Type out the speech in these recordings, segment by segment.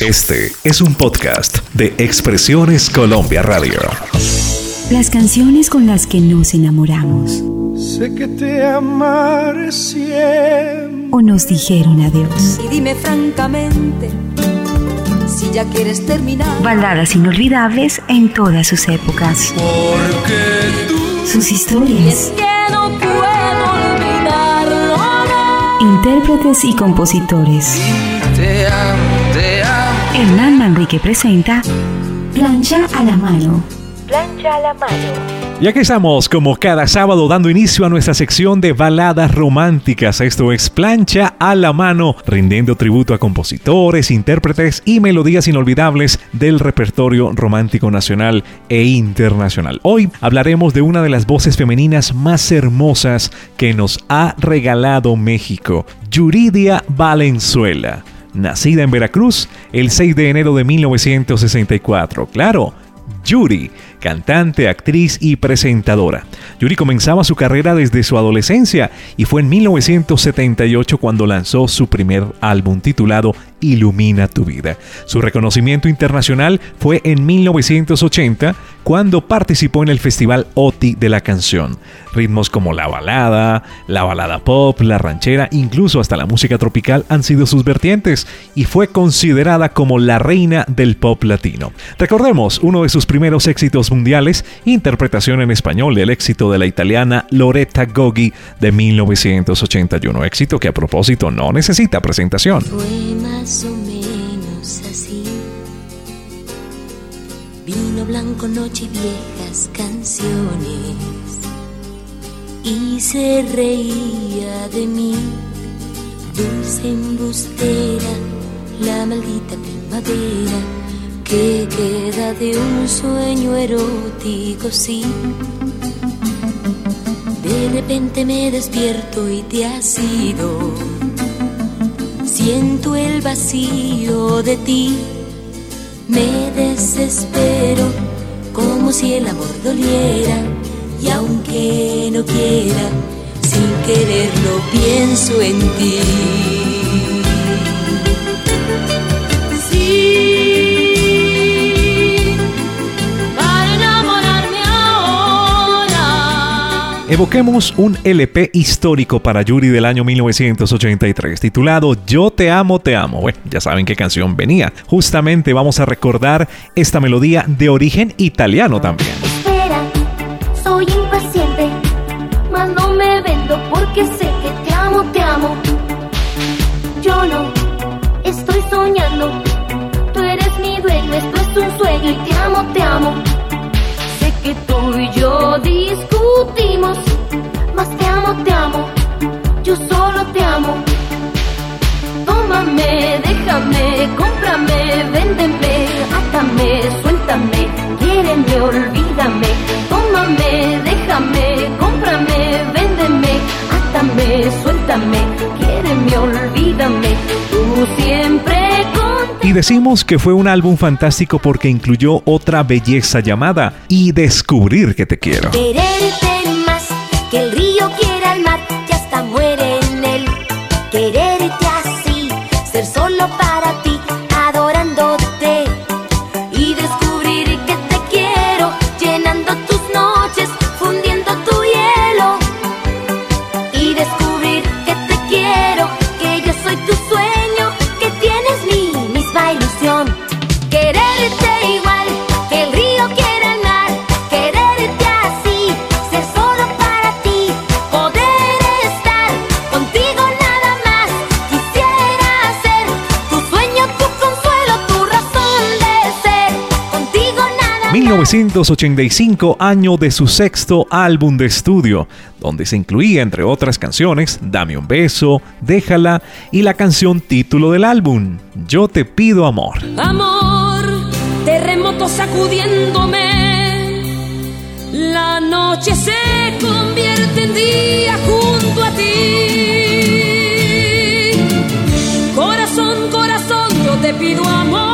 Este es un podcast de Expresiones Colombia Radio. Las canciones con las que nos enamoramos. Sé que te amaré siempre. O nos dijeron adiós. Y dime francamente si ya quieres terminar. Baladas inolvidables en todas sus épocas. Porque tú Sus Y historias. es que no puedo olvidarlo. no. Intérpretes y compositores. amo, te amo. Hernán Manrique presenta Plancha a la mano. Plancha a la mano. Y aquí estamos, como cada sábado, dando inicio a nuestra sección de baladas románticas. Esto es Plancha a la mano, rindiendo tributo a compositores, intérpretes y melodías inolvidables del repertorio romántico nacional e internacional. Hoy hablaremos de una de las voces femeninas más hermosas que nos ha regalado México, Yuridia Valenzuela. Nacida en Veracruz el 6 de enero de 1964. Claro, Yuri, cantante, actriz y presentadora. Yuri comenzaba su carrera desde su adolescencia y fue en 1978 cuando lanzó su primer álbum titulado Ilumina tu vida. Su reconocimiento internacional fue en 1980 cuando participó en el Festival OTI de la canción. Ritmos como la balada, la balada pop, la ranchera, incluso hasta la música tropical han sido sus vertientes y fue considerada como la reina del pop latino. Recordemos uno de sus primeros éxitos mundiales, interpretación en español del éxito de la italiana Loretta Goggi de 1981, éxito que a propósito no necesita presentación. Más o menos así. Vino blanco, noche y viejas canciones. Y se reía de mí, dulce embustera, la maldita primavera que queda de un sueño erótico, sí. De repente me despierto y te has ido. Siento el vacío de ti, me desespero como si el amor doliera y aunque no quiera, sin quererlo pienso en ti. Evoquemos un LP histórico para Yuri del año 1983 titulado Yo te amo, te amo. Bueno, ya saben qué canción venía. Justamente vamos a recordar esta melodía de origen italiano también. Espera, soy impaciente, mas no me vendo porque sé que te amo, te amo. Yo no estoy soñando, tú eres mi dueño, esto es un sueño y te amo, te amo. Sé que tú y yo Tómame, déjame, cómprame, véndeme, átame, suéltame, quiéreme, olvídame. Tómame, déjame, cómprame, véndeme, átame, suéltame, quiéreme, olvídame. Tú siempre. Y decimos que fue un álbum fantástico porque incluyó otra belleza llamada Y descubrir que te quiero. Quererte más que el río quiere al mar, que hasta muere en él. Quererte así, ser solo para 1985, año de su sexto álbum de estudio, donde se incluía, entre otras canciones, Dame un beso, Déjala y la canción título del álbum, Yo te pido amor. Amor, terremoto sacudiéndome. La noche se convierte en día junto a ti. Corazón, corazón, yo te pido amor.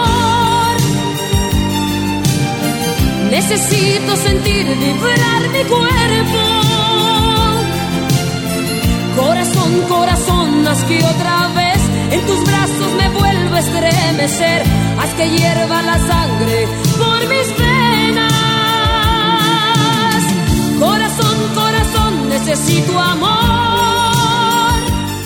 Necesito sentir vibrar mi cuerpo. Corazón, corazón, haz que otra vez En tus brazos me vuelvo a estremecer. Haz que hierva la sangre por mis venas. Corazón, corazón, necesito amor.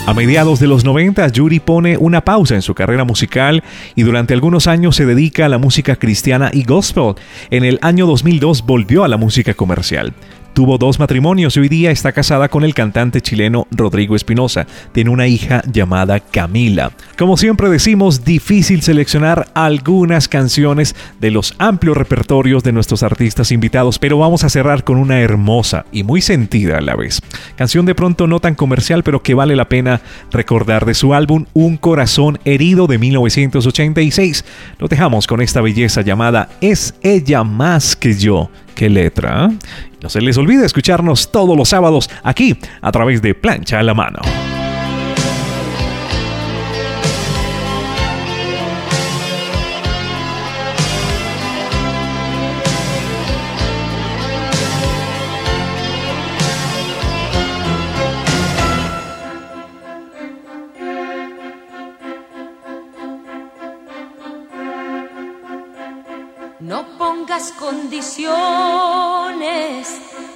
A mediados de los 90, Yuri pone una pausa en su carrera musical y durante algunos años se dedica a la música cristiana y gospel. En el año 2002 volvió a la música comercial. Tuvo dos matrimonios y hoy día está casada con el cantante chileno Rodrigo Espinosa. Tiene una hija llamada Camila. Como siempre decimos, difícil seleccionar algunas canciones de los amplios repertorios de nuestros artistas invitados, pero vamos a cerrar con una hermosa y muy sentida a la vez. Canción de pronto no tan comercial, pero que vale la pena recordar de su álbum Un corazón herido de 1986. Lo dejamos con esta belleza llamada Es ella más que yo. ¿Qué letra? ¿eh? No se les olvide escucharnos todos los sábados aquí a través de Plancha a la Mano.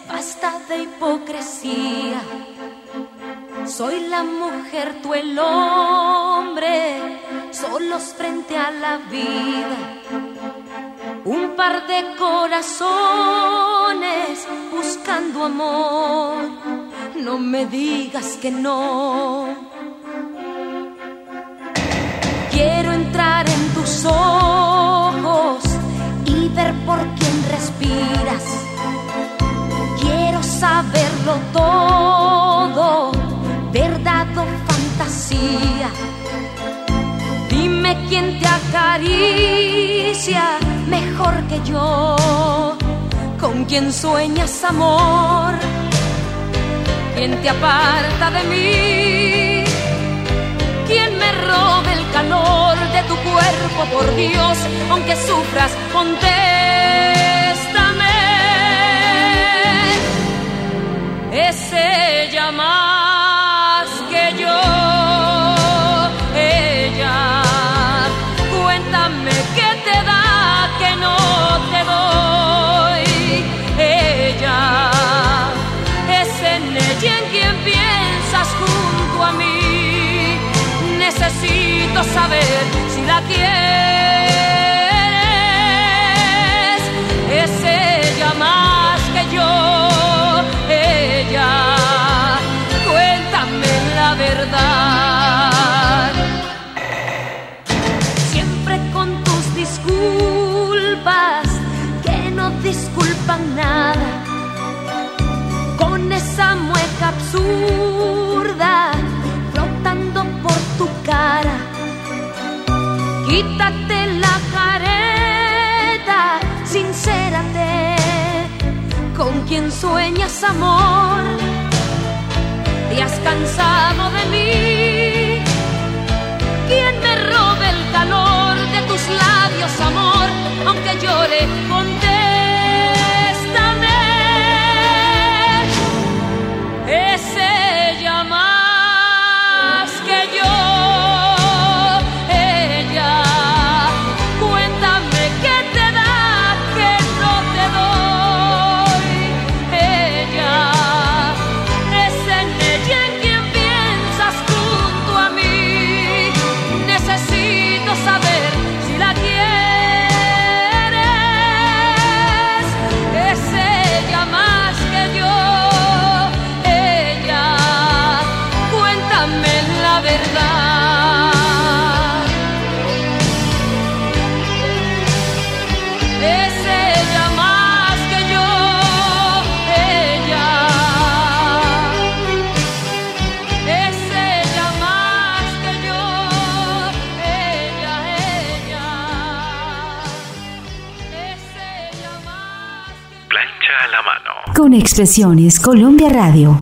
Basta de hipocresía. Soy la mujer, tú el hombre, solos frente a la vida. Un par de corazones buscando amor. No me digas que no. Quiero entrar en y ver por quién respiras. Quiero saberlo todo, verdad o fantasía. Dime quién te acaricia mejor que yo, con quién sueñas amor, quién te aparta de mí. ¿Quién me robe el por Dios? Aunque sufras, contéstame. Es ella más que yo. Ella, cuéntame qué te da que no te doy. Ella, es en ella en quien piensas junto a mí necesito saber la quieres. Quítate la careta, sincérate. Con quien sueñas amor, te has cansado de mí. Expresiones Colombia Radio.